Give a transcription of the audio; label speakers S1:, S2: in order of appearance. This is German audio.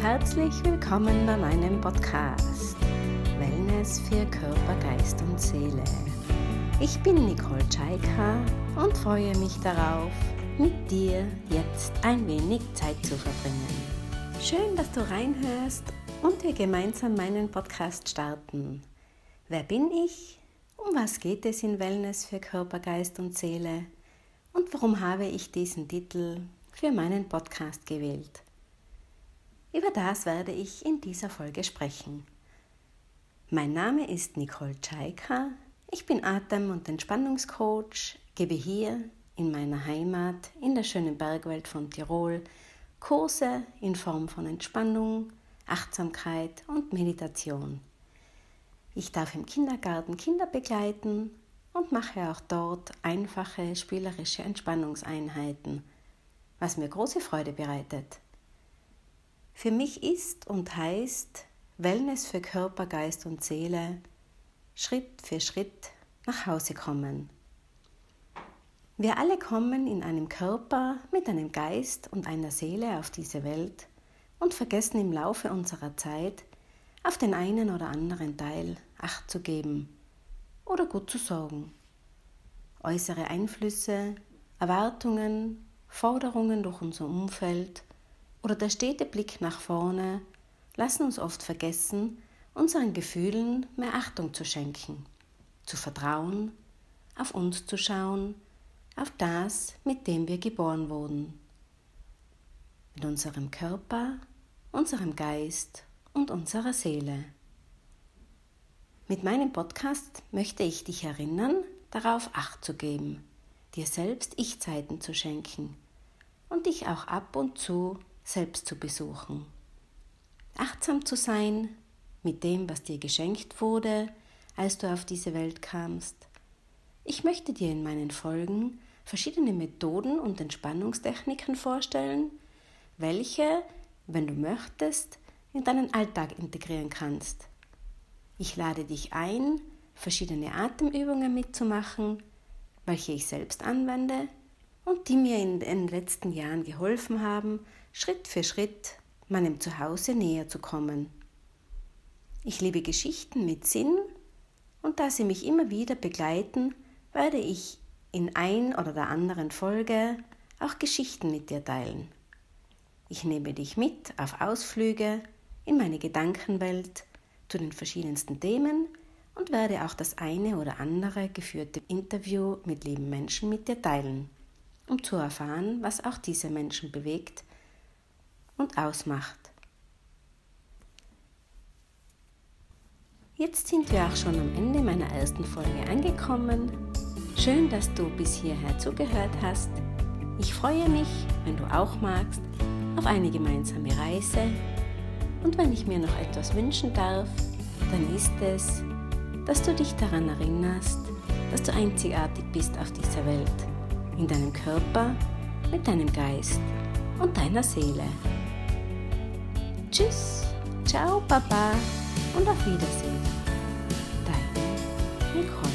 S1: herzlich willkommen bei meinem Podcast Wellness für Körper, Geist und Seele. Ich bin Nicole Tschaika und freue mich darauf, mit dir jetzt ein wenig Zeit zu verbringen. Schön, dass du reinhörst und wir gemeinsam meinen Podcast starten. Wer bin ich? Um was geht es in Wellness für Körper, Geist und Seele? Und warum habe ich diesen Titel für meinen Podcast gewählt? Über das werde ich in dieser Folge sprechen. Mein Name ist Nicole Tschaika. Ich bin Atem- und Entspannungscoach, gebe hier in meiner Heimat in der schönen Bergwelt von Tirol Kurse in Form von Entspannung, Achtsamkeit und Meditation. Ich darf im Kindergarten Kinder begleiten und mache auch dort einfache spielerische Entspannungseinheiten, was mir große Freude bereitet. Für mich ist und heißt Wellness für Körper, Geist und Seele Schritt für Schritt nach Hause kommen. Wir alle kommen in einem Körper mit einem Geist und einer Seele auf diese Welt und vergessen im Laufe unserer Zeit auf den einen oder anderen Teil Acht zu geben oder gut zu sorgen. Äußere Einflüsse, Erwartungen, Forderungen durch unser Umfeld oder der stete Blick nach vorne lassen uns oft vergessen, unseren Gefühlen mehr Achtung zu schenken, zu vertrauen, auf uns zu schauen, auf das, mit dem wir geboren wurden. Mit unserem Körper, unserem Geist und unserer Seele. Mit meinem Podcast möchte ich dich erinnern, darauf Acht zu geben, dir selbst Ich-Zeiten zu schenken und dich auch ab und zu selbst zu besuchen. Achtsam zu sein mit dem, was dir geschenkt wurde, als du auf diese Welt kamst. Ich möchte dir in meinen Folgen verschiedene Methoden und Entspannungstechniken vorstellen, welche, wenn du möchtest, in deinen Alltag integrieren kannst. Ich lade dich ein, verschiedene Atemübungen mitzumachen, welche ich selbst anwende und die mir in den letzten Jahren geholfen haben, Schritt für Schritt meinem Zuhause näher zu kommen. Ich liebe Geschichten mit Sinn und da sie mich immer wieder begleiten, werde ich in ein oder der anderen Folge auch Geschichten mit dir teilen. Ich nehme dich mit auf Ausflüge in meine Gedankenwelt zu den verschiedensten Themen und werde auch das eine oder andere geführte Interview mit lieben Menschen mit dir teilen, um zu erfahren, was auch diese Menschen bewegt und ausmacht. Jetzt sind wir auch schon am Ende meiner ersten Folge angekommen. Schön, dass du bis hierher zugehört hast. Ich freue mich, wenn du auch magst, auf eine gemeinsame Reise. Und wenn ich mir noch etwas wünschen darf, dann ist es, dass du dich daran erinnerst, dass du einzigartig bist auf dieser Welt, in deinem Körper, mit deinem Geist und deiner Seele. Tschüss, ciao, Papa und auf Wiedersehen. Deine Nicole.